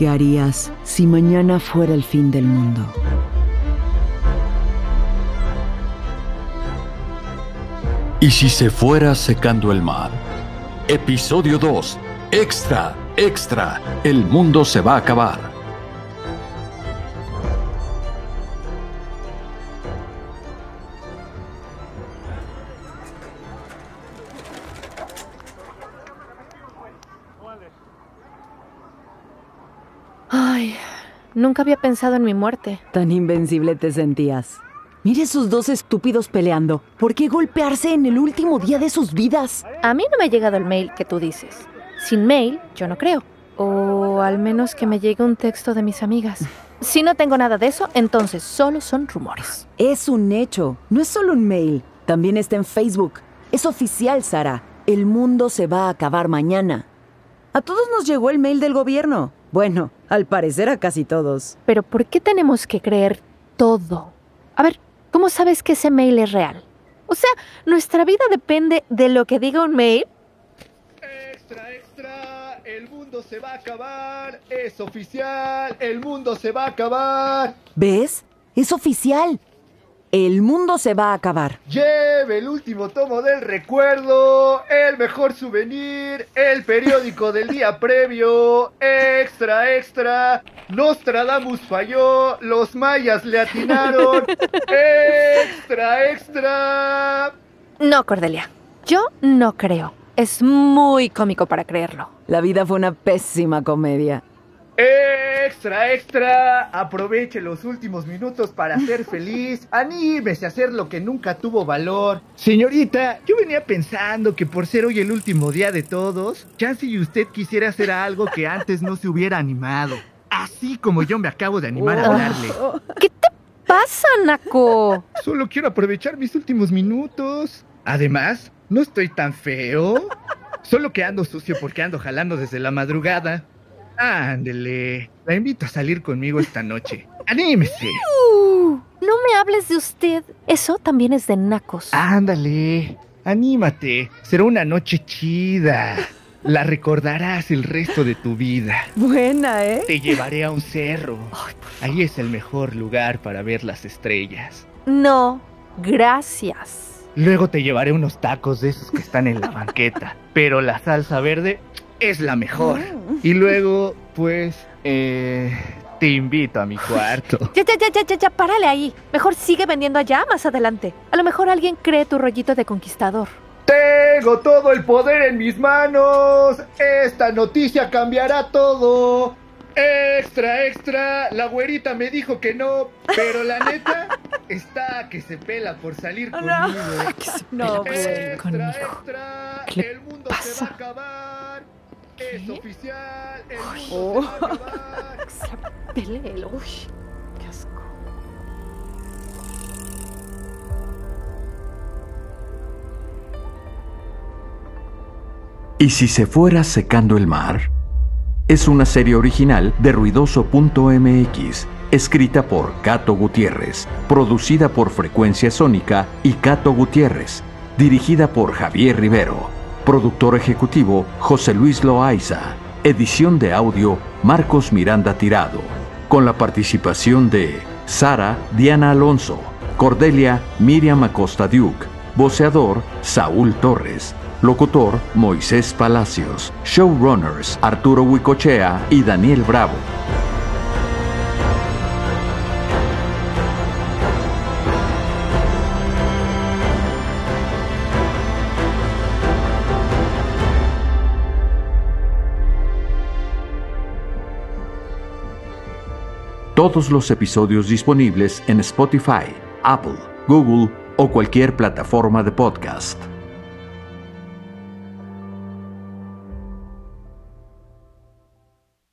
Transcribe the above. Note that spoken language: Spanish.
¿Qué harías si mañana fuera el fin del mundo? ¿Y si se fuera secando el mar? Episodio 2. Extra, extra. El mundo se va a acabar. Ay, nunca había pensado en mi muerte. Tan invencible te sentías. Mire esos dos estúpidos peleando. ¿Por qué golpearse en el último día de sus vidas? A mí no me ha llegado el mail que tú dices. Sin mail, yo no creo. O al menos que me llegue un texto de mis amigas. Si no tengo nada de eso, entonces solo son rumores. Es un hecho. No es solo un mail. También está en Facebook. Es oficial, Sara. El mundo se va a acabar mañana. A todos nos llegó el mail del gobierno. Bueno, al parecer a casi todos. Pero ¿por qué tenemos que creer todo? A ver, ¿cómo sabes que ese mail es real? O sea, ¿nuestra vida depende de lo que diga un mail? Extra, extra, el mundo se va a acabar, es oficial, el mundo se va a acabar. ¿Ves? Es oficial. El mundo se va a acabar. Lleve el último tomo del recuerdo, el mejor souvenir, el periódico del día previo, extra, extra. Nostradamus falló, los mayas le atinaron, extra, extra. No, Cordelia. Yo no creo. Es muy cómico para creerlo. La vida fue una pésima comedia. Extra, extra. Aproveche los últimos minutos para ser feliz. Anímese a hacer lo que nunca tuvo valor. Señorita, yo venía pensando que por ser hoy el último día de todos, chance y usted quisiera hacer algo que antes no se hubiera animado. Así como yo me acabo de animar a hablarle. ¿Qué te pasa, Naco? Solo quiero aprovechar mis últimos minutos. Además, no estoy tan feo. Solo que ando sucio porque ando jalando desde la madrugada. Ándele, la invito a salir conmigo esta noche. ¡Anímese! Uh, no me hables de usted. Eso también es de nacos. Ándale, anímate. Será una noche chida. La recordarás el resto de tu vida. Buena, ¿eh? Te llevaré a un cerro. Ahí es el mejor lugar para ver las estrellas. No, gracias. Luego te llevaré unos tacos de esos que están en la banqueta. Pero la salsa verde es la mejor. Y luego, pues, eh, te invito a mi cuarto. Ya, ya, ya, ya, ya, ya, párale ahí. Mejor sigue vendiendo allá más adelante. A lo mejor alguien cree tu rollito de conquistador. Tengo todo el poder en mis manos. Esta noticia cambiará todo. Extra, extra. La güerita me dijo que no, pero la neta está que se pela por salir conmigo. No, Extra, conmigo. extra. ¿Qué le el mundo se va a acabar. Es oficial. El mundo Oh. se va a acabar. Pelelo. Uy, qué asco. ¿Y si se fuera secando el mar? Es una serie original de ruidoso.mx, escrita por Cato Gutiérrez, producida por Frecuencia Sónica y Cato Gutiérrez, dirigida por Javier Rivero, productor ejecutivo José Luis Loaiza, edición de audio Marcos Miranda Tirado, con la participación de Sara Diana Alonso, Cordelia Miriam Acosta Duke, voceador Saúl Torres, locutor Moisés Palacios, showrunners Arturo Huicochea y Daniel Bravo. Todos los episodios disponibles en Spotify, Apple, Google o cualquier plataforma de podcast.